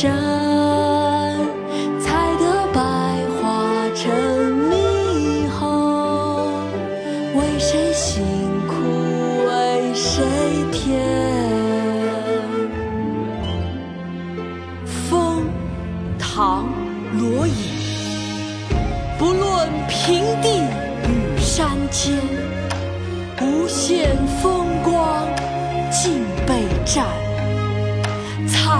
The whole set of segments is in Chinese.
占。采得百花成蜜后，为谁辛苦为谁甜？风，唐，罗隐。不论平地与山间，无限风光尽被占。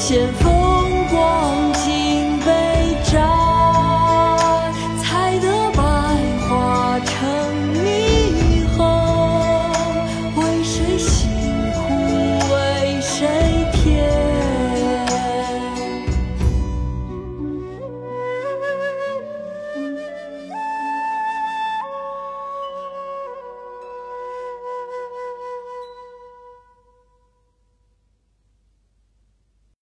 仙风